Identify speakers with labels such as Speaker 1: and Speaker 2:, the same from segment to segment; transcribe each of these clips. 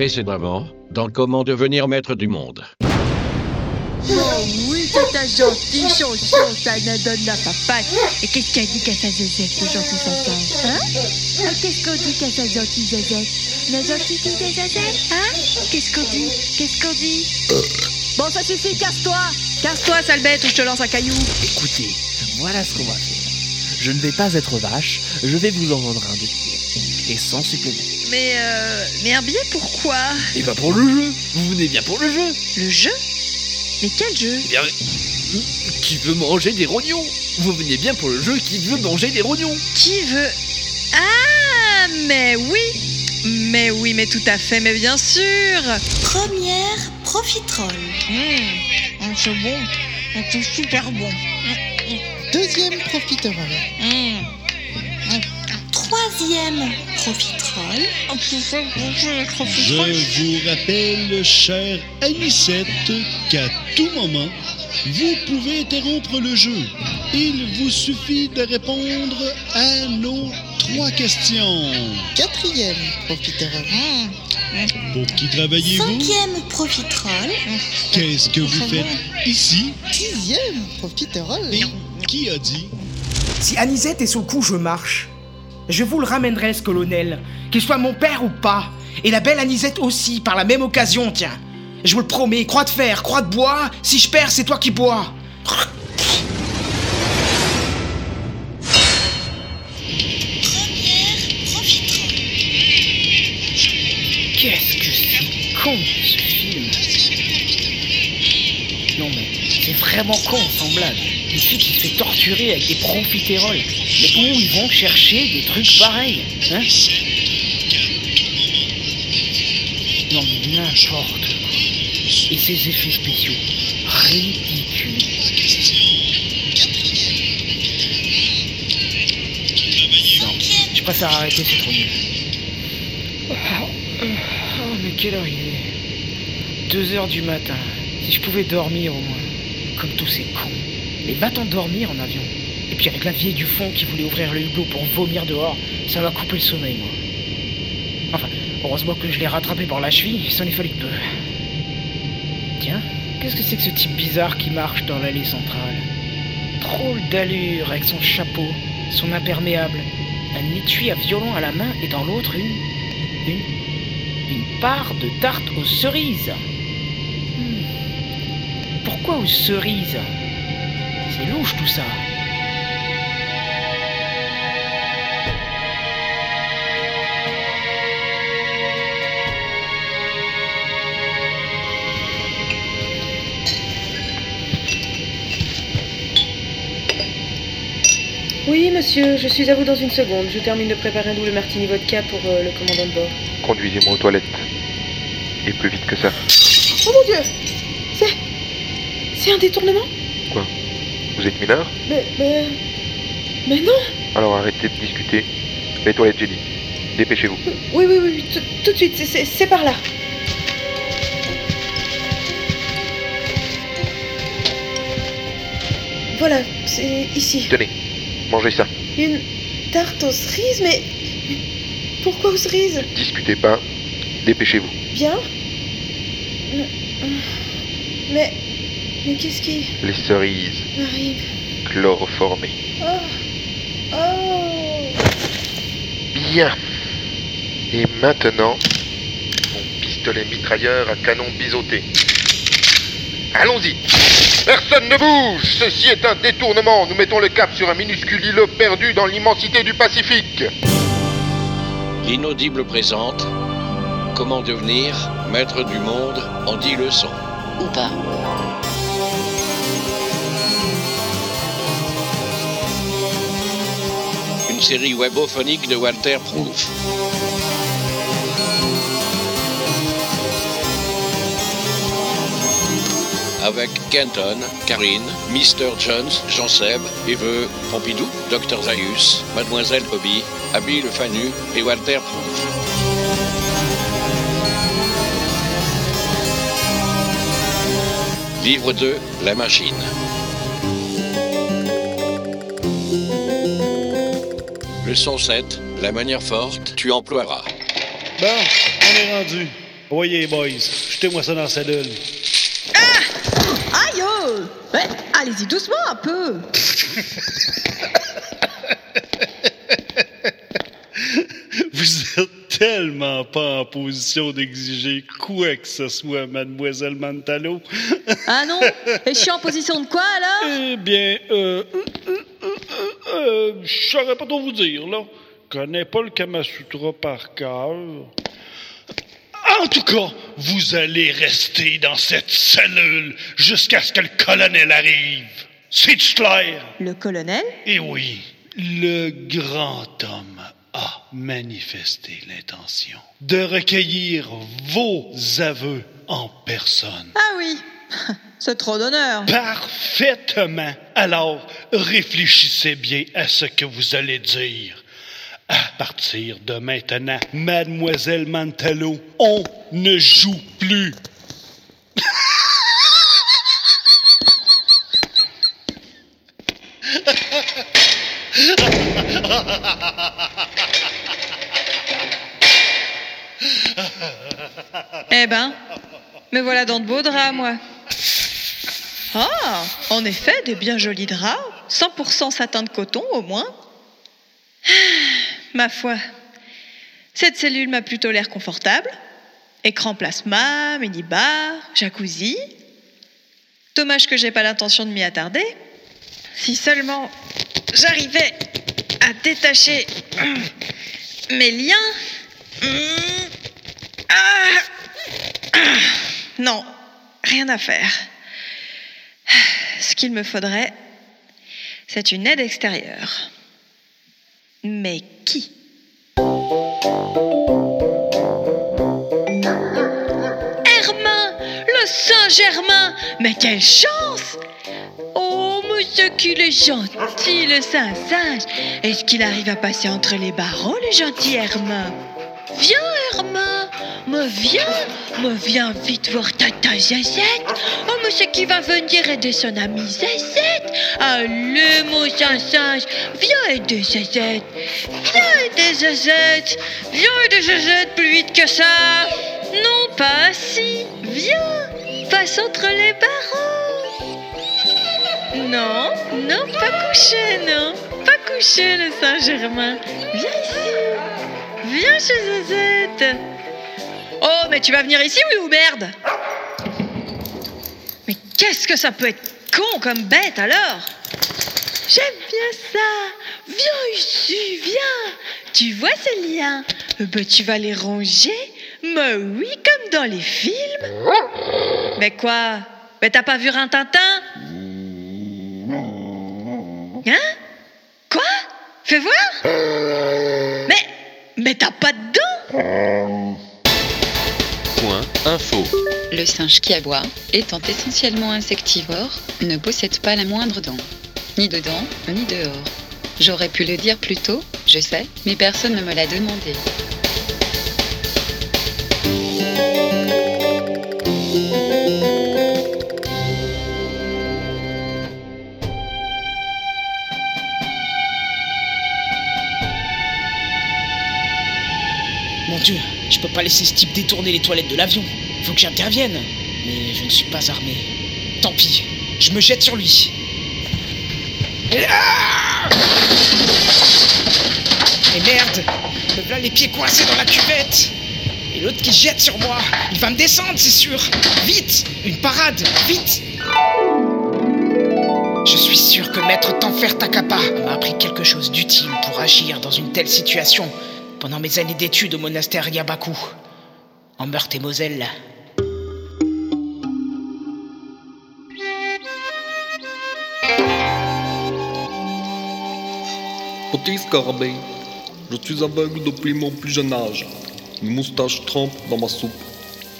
Speaker 1: Précédemment, dans Comment devenir maître du monde.
Speaker 2: Oh oui, c'est un gentil chanson, ça ne donne la papate. Et qu'est-ce qu'elle dit qu'à sa zézette, le gentil chanson Hein? Ah, Qu'est-ce qu'on dit qu'à sa gentille zézette La gentille dit de zézette Hein? Qu'est-ce qu'on dit? Qu'est-ce qu'on dit? Bon, ça suffit, casse-toi Casse-toi, sale bête, ou je te lance un caillou
Speaker 3: Écoutez, voilà ce qu'on va faire. Je ne vais pas être vache, je vais vous en vendre un de. Et sans supplément.
Speaker 2: Mais, euh, mais un billet, pourquoi?
Speaker 3: Et pas pour le jeu. Vous venez bien pour le jeu.
Speaker 2: Le jeu? Mais quel jeu?
Speaker 3: Eh bien, qui veut manger des rognons? Vous venez bien pour le jeu qui veut manger des rognons?
Speaker 2: Qui veut? Ah, mais oui. Mais oui, mais tout à fait, mais bien sûr.
Speaker 4: Première profiterole.
Speaker 2: Mmh, c'est bon, c'est super bon.
Speaker 5: Deuxième profiterole.
Speaker 2: Mmh.
Speaker 4: Troisième profiterole.
Speaker 6: Je vous rappelle, chère Anicette, qu'à tout moment, vous pouvez interrompre le jeu. Il vous suffit de répondre à nos trois questions.
Speaker 5: Quatrième profiterole.
Speaker 6: Pour qui travaillez-vous?
Speaker 4: Cinquième profiterole.
Speaker 6: Qu'est-ce que vous faites ici?
Speaker 5: Sixième profiterole.
Speaker 6: Et qui a dit?
Speaker 7: Si Anisette est sous le coup, je marche. Je vous le ramènerai, ce colonel, qu'il soit mon père ou pas. Et la belle Anisette aussi, par la même occasion, tiens. Je vous le promets, croix de fer, croix de bois, si je perds, c'est toi qui bois. Qu'est-ce que c'est? Con, ce film? Non mais, c'est vraiment con, sans blague. Une fille qui se fait torturer avec des profiteroles. Mais où ils vont chercher des trucs pareils Hein? Non mais n'importe. Et ces effets spéciaux. Ridicules. Non, je préfère arrêter, c'est trop nul. Oh, mais quelle heure il est? Deux heures du matin. Si je pouvais dormir au moins. Comme tous ces cons. Mais va-t'en dormir en avion. Et puis avec la vieille du fond qui voulait ouvrir le hublot pour vomir dehors, ça m'a coupé le sommeil, moi. Enfin, heureusement que je l'ai rattrapé par la cheville, il s'en est fallu peu. Tiens, qu'est-ce que c'est que ce type bizarre qui marche dans l'allée centrale? Drôle d'allure avec son chapeau, son imperméable, un étui à violon à la main et dans l'autre une. une. une part de tarte aux cerises. Hmm. Pourquoi aux cerises? C'est louche tout ça.
Speaker 8: Oui, monsieur, je suis à vous dans une seconde. Je termine de préparer un double martini vodka pour euh, le commandant de bord.
Speaker 9: Conduisez-moi aux toilettes. Et plus vite que ça.
Speaker 8: Oh mon dieu C'est. C'est un détournement?
Speaker 9: Vous êtes mineur
Speaker 8: Mais. Mais. Mais non
Speaker 9: Alors arrêtez de discuter. Les toilettes, j'ai dit. Dépêchez-vous.
Speaker 8: Oui, oui, oui, oui, tout, tout de suite, c'est- c'est c'est par là. Voilà, c'est ici.
Speaker 9: Tenez, mangez ça.
Speaker 8: Une tarte aux cerises, mais. Pourquoi aux cerises?
Speaker 9: Discutez pas. Dépêchez-vous.
Speaker 8: Bien Mais. Mais qu'est-ce qui
Speaker 9: Les cerises
Speaker 8: m'arrive
Speaker 9: chloroformées.
Speaker 8: Oh Oh
Speaker 9: Bien. Et maintenant, mon pistolet mitrailleur à canon biseauté. Allons-y. Personne ne bouge. Ceci est un détournement. Nous mettons le cap sur un minuscule îlot perdu dans l'immensité du Pacifique.
Speaker 1: L'inaudible présente Comment devenir maître du monde en 10 leçons.
Speaker 4: Ou pas.
Speaker 1: Série webophonique de Walter Proof. Avec Kenton, Karine, Mr. Jones, Jean Seb, Eve, Pompidou, Dr. Zaius, Mademoiselle Hobby, Abby le Fanu et Walter Proof. Livre 2, La machine. Leçon 7, la manière forte, tu emploieras.
Speaker 6: Bon, on est rendu. Voyez, boys, jetez-moi ça dans la cellule.
Speaker 2: Aïe oh Ouais, Allez-y doucement un peu
Speaker 6: Vous êtes tellement pas en position d'exiger quoi que ce soit, mademoiselle Mantalo.
Speaker 2: Ah non? Et je suis en position de quoi alors?
Speaker 6: Eh bien, euh, euh, euh, euh, je saurais pas trop vous dire, là. Connais pas le Kamasutra par cœur. En tout cas, vous allez rester dans cette cellule jusqu'à ce que le colonel arrive. C'est clair?
Speaker 2: Le colonel?
Speaker 6: Eh oui, le grand homme a manifesté l'intention de recueillir vos aveux en personne.
Speaker 2: Ah oui C'est trop d'honneur
Speaker 6: Parfaitement. Alors, réfléchissez bien à ce que vous allez dire. À partir de maintenant, mademoiselle Mantalo, on ne joue plus.
Speaker 2: Eh ben, me voilà dans de beaux draps, moi. Ah, en effet, des bien jolis draps. 100% satin de coton, au moins. Ah, Ma foi, cette cellule m'a plutôt l'air confortable. Écran plasma, mini-bar, jacuzzi. Dommage que j'ai pas l'intention de m'y attarder. Si seulement j'arrivais à détacher mes liens. Ah, ah, non, rien à faire. Qu'il me faudrait, c'est une aide extérieure. Mais qui? Hermin Le Saint-Germain Mais quelle chance! Oh, monsieur qu'il est gentil, le Saint-Singe Est-ce qu'il arrive à passer entre les barreaux, le gentil Hermin? Viens, Hermin Me viens Me viens vite voir Tata Zazette Oh, mais c'est qui va venir aider son ami Zazette Allez, mon Saint-Singe Viens aider Zazette Viens aider Zazette Viens aider Zazette plus vite que ça. Non, pas ainsi Viens Passe entre les barreaux. Non, non, pas couché, non. Pas couché, le Saint-Germain. Viens ici. Viens chez Zazette Oh, mais tu vas venir ici, oui ou merde Mais qu'est-ce que ça peut être con comme bête alors J'aime bien ça. Viens ici, viens. Tu vois ces liens Euh, bah, Tu vas les ronger Mais oui, comme dans les films. Mais quoi Mais t'as pas vu un Tintin Hein Quoi Fais voir Mais mais t'as pas de dents
Speaker 10: Le singe qui aboie, étant essentiellement insectivore, ne possède pas la moindre dent. Ni dedans, ni dehors. J'aurais pu le dire plus tôt, je sais, mais personne ne me l'a demandé.
Speaker 7: Mon Dieu, je peux pas laisser ce type détourner les toilettes de l'avion. Faut que j'intervienne. Mais je ne suis pas armé. Tant pis, je me jette sur lui. Ah Mais merde Me voilà les pieds coincés dans la cuvette Et l'autre qui jette sur moi Il va me descendre, c'est sûr Vite Une parade Vite Je suis sûr que Maître Tanfer Takapa m'a appris quelque chose d'utile pour agir dans une telle situation pendant mes années d'études au monastère Yabaku, en Meurthe-et-Moselle.
Speaker 11: Petit scarabée, je suis aveugle depuis mon plus jeune âge. Mes moustaches trempent dans ma soupe.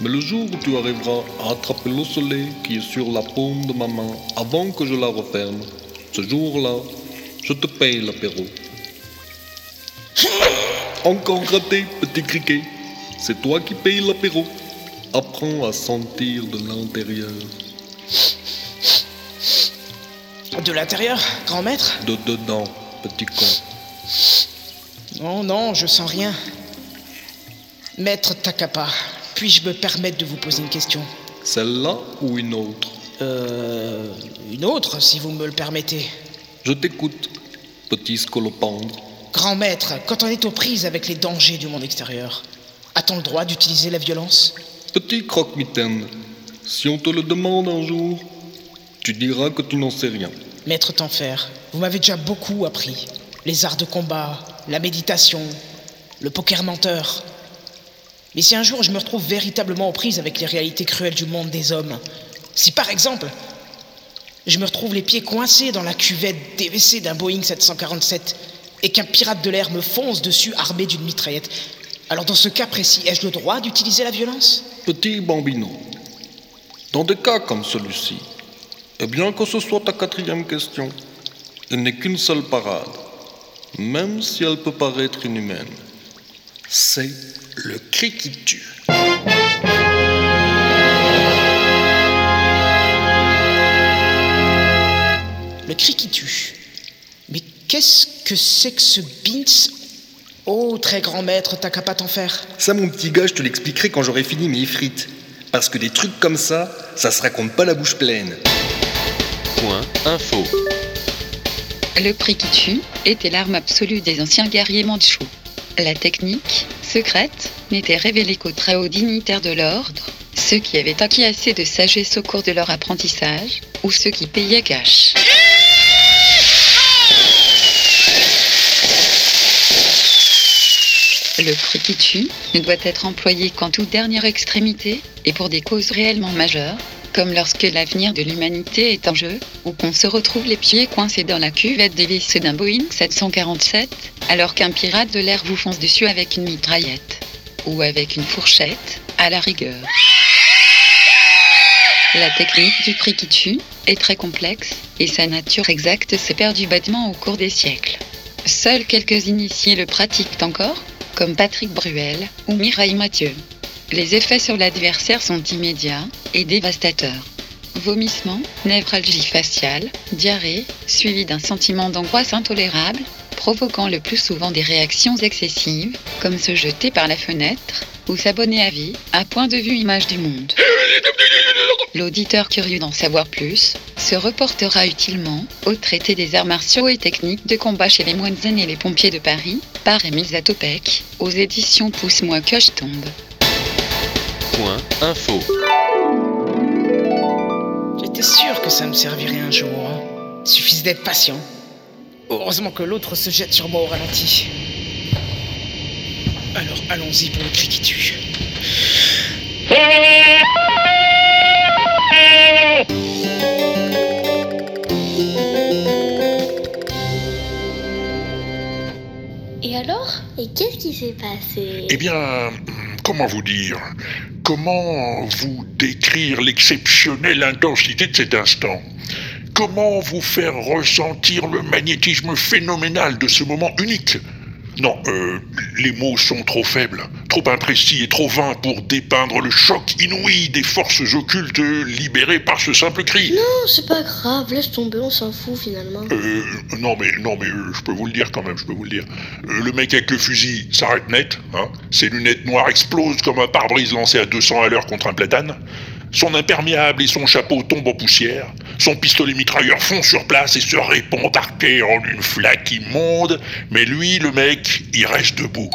Speaker 11: Mais le jour où tu arriveras à attraper l'eau soleil qui est sur la paume de ma main avant que je la referme, ce jour-là, je te paye l'apéro. Encore raté, petit criquet. C'est toi qui payes l'apéro. Apprends à sentir de l'intérieur.
Speaker 7: De l'intérieur, grand maître?
Speaker 11: De dedans, petit con.
Speaker 7: Non, non, je sens rien. Maître Takapa, Puis-je me permettre de vous poser une question?
Speaker 11: Celle-là ou une autre?
Speaker 7: Euh. Une autre, si vous me le permettez.
Speaker 11: Je t'écoute, petit scolopendre.
Speaker 7: Grand maître, quand on est aux prises avec les dangers du monde extérieur, a-t-on le droit d'utiliser la violence?
Speaker 11: Petit croque-mitaine, si on te le demande un jour, tu diras que tu n'en sais rien.
Speaker 7: Maître Tenfer, vous m'avez déjà beaucoup appris. Les arts de combat, la méditation, le poker menteur. Mais si un jour je me retrouve véritablement aux prises avec les réalités cruelles du monde des hommes, si par exemple je me retrouve les pieds coincés dans la cuvette DVC d'un Boeing 747 et qu'un pirate de l'air me fonce dessus armé d'une mitraillette, alors dans ce cas précis, ai-je le droit d'utiliser la violence?
Speaker 11: Petit bambino, dans des cas comme celui-ci, et bien que ce soit ta quatrième question, il n'est qu'une seule parade, même si elle peut paraître inhumaine. C'est le cri qui tue.
Speaker 7: Le cri qui tue. Mais qu'est-ce que c'est que ce Bins Oh, très grand maître, t'as qu'à pas t'en faire.
Speaker 12: Ça, mon petit gars, je te l'expliquerai quand j'aurai fini mes frites. Parce que des trucs comme ça, ça se raconte pas la bouche pleine.
Speaker 13: Point info.
Speaker 10: Le prix qui tue était l'arme absolue des anciens guerriers mandchous. La technique, secrète, n'était révélée qu'aux très hauts dignitaires de l'ordre, ceux qui avaient acquis assez de sagesse au cours de leur apprentissage, ou ceux qui payaient cash. Le tue ne doit être employé qu'en toute dernière extrémité et pour des causes réellement majeures, comme lorsque l'avenir de l'humanité est en jeu, ou qu'on se retrouve les pieds coincés dans la cuvette dévissée d'un Boeing 747, alors qu'un pirate de l'air vous fonce dessus avec une mitraillette, ou avec une fourchette, à la rigueur. La technique du prix qui tue est très complexe, et sa nature exacte s'est perdue bêtement au cours des siècles. Seuls quelques initiés le pratiquent encore, comme Patrick Bruel ou Mireille Mathieu. Les effets sur l'adversaire sont immédiats et dévastateurs. Vomissements, névralgie faciale, diarrhée, suivi d'un sentiment d'angoisse intolérable, provoquant le plus souvent des réactions excessives, comme se jeter par la fenêtre ou s'abonner à vie, à point de vue image du monde. L'auditeur curieux d'en savoir plus se reportera utilement au traité des arts martiaux et techniques de combat chez les moines zen et les pompiers de Paris, par Émile Zatopek, aux éditions Pousse-moi que je tombe.
Speaker 13: Point info.
Speaker 7: J'étais sûr que ça me servirait un jour. hein. Suffisait d'être patient. Heureusement que l'autre se jette sur moi au ralenti. Alors allons-y pour le cri qui tue.
Speaker 14: Et qu'est-ce qui s'est passé?
Speaker 15: Eh bien, comment vous dire? Comment vous décrire l'exceptionnelle intensité de cet instant? Comment vous faire ressentir le magnétisme phénoménal de ce moment unique? Non, euh, les mots sont trop faibles, trop imprécis et trop vains pour dépeindre le choc inouï des forces occultes libérées par ce simple cri.
Speaker 14: Non, c'est pas grave, laisse tomber, on s'en fout finalement.
Speaker 15: Euh, non mais non mais euh, je peux vous le dire quand même, je peux vous le dire. Euh, le mec avec le fusil s'arrête net, hein. Ses lunettes noires explosent comme un pare-brise lancé à 200 à l'heure contre un platane. Son imperméable et son chapeau tombent en poussière. Son pistolet mitrailleur fond sur place et se répand arqué en une flaque immonde. Mais lui, le mec, il reste debout.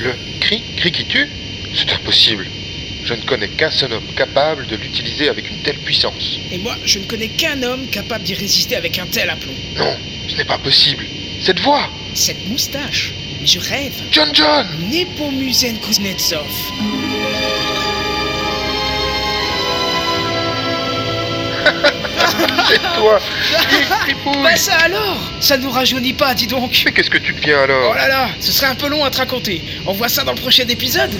Speaker 9: Le cri, cri qui tue C'est impossible. Je ne connais qu'un seul homme capable de l'utiliser avec une telle puissance.
Speaker 7: Et moi, je ne connais qu'un homme capable d'y résister avec un tel aplomb.
Speaker 9: Non, ce n'est pas possible. Cette voix
Speaker 7: Cette moustache je rêve.
Speaker 9: John John!
Speaker 7: Nepomucen Kuznetsov.
Speaker 9: C'est toi.
Speaker 7: Bah ça alors? Ça ne nous rajeunit pas, dis donc.
Speaker 9: Mais qu'est-ce que tu deviens alors?
Speaker 7: Oh là là Ce serait un peu long à te raconter. On voit ça dans le prochain épisode.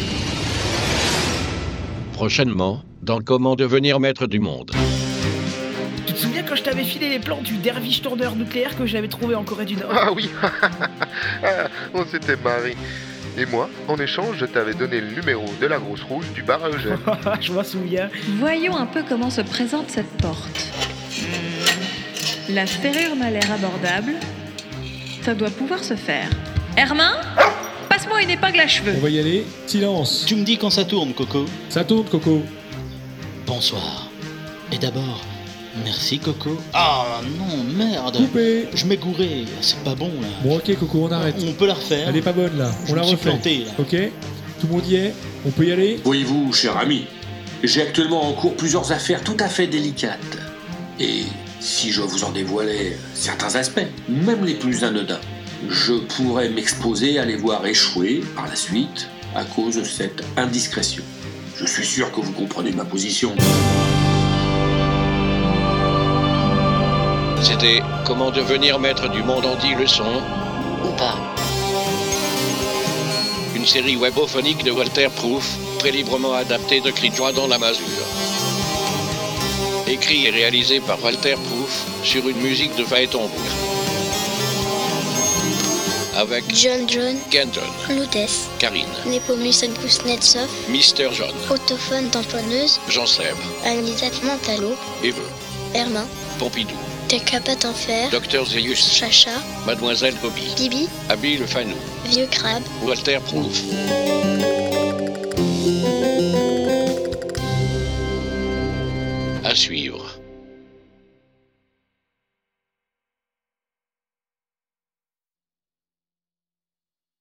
Speaker 1: Prochainement, dans Comment devenir maître du monde.
Speaker 16: T'avais filé les plans du derviche tourneur nucléaire que j'avais trouvé en Corée du Nord
Speaker 9: Ah oui Ah, On s'était marré. Et moi, en échange, je t'avais donné le numéro de la grosse rouge du bar à Eugène.
Speaker 16: Je m'en souviens.
Speaker 17: Voyons un peu comment se présente cette porte. La serrure m'a l'air abordable. Ça doit pouvoir se faire. Hermin Passe-moi une épingle à
Speaker 18: On
Speaker 17: cheveux.
Speaker 18: va y aller. Silence.
Speaker 19: Tu me dis quand ça tourne, Coco.
Speaker 18: Ça tourne, Coco.
Speaker 19: Bonsoir. Et d'abord, merci, Coco. Ah non, merde.
Speaker 18: Coupé.
Speaker 19: Je m'ai gouré. C'est pas bon, là.
Speaker 18: Bon, ok, Coco, on arrête.
Speaker 19: On peut la refaire.
Speaker 18: Elle est pas bonne, là.
Speaker 19: Je
Speaker 18: On la
Speaker 19: me suis
Speaker 18: refait.
Speaker 19: planté, là.
Speaker 18: Ok Tout le monde y est On peut y aller
Speaker 20: Voyez-vous, cher ami, j'ai actuellement en cours plusieurs affaires tout à fait délicates. Et si je vous en dévoilais certains aspects, même les plus anodins, je pourrais m'exposer à les voir échouer par la suite à cause de cette indiscrétion. Je suis sûr que vous comprenez ma position.
Speaker 1: C'était Comment devenir maître du monde en 10 leçons
Speaker 4: Ou pas.
Speaker 1: Une série webophonique de Walter Proof, très librement adaptée de Cri de joie dans la masure. Écrit et réalisé par Walter Proof sur une musique de Phaéton Avec
Speaker 14: John John,
Speaker 1: Kenton,
Speaker 14: Loudès,
Speaker 1: Karine,
Speaker 14: Nepomus Kuznetsov,
Speaker 1: Mister John,
Speaker 14: Autophone tamponneuse,
Speaker 1: Jean Seb,
Speaker 14: Anisette Mentalo,
Speaker 1: Eve,
Speaker 14: Hermin,
Speaker 1: Pompidou,
Speaker 14: Décapate en fer,
Speaker 1: Docteur Zeus,
Speaker 14: Chacha,
Speaker 1: Mademoiselle Bobby,
Speaker 14: Bibi,
Speaker 1: Abby Le Fanou,
Speaker 14: Vieux Crabe,
Speaker 1: Walter Proof.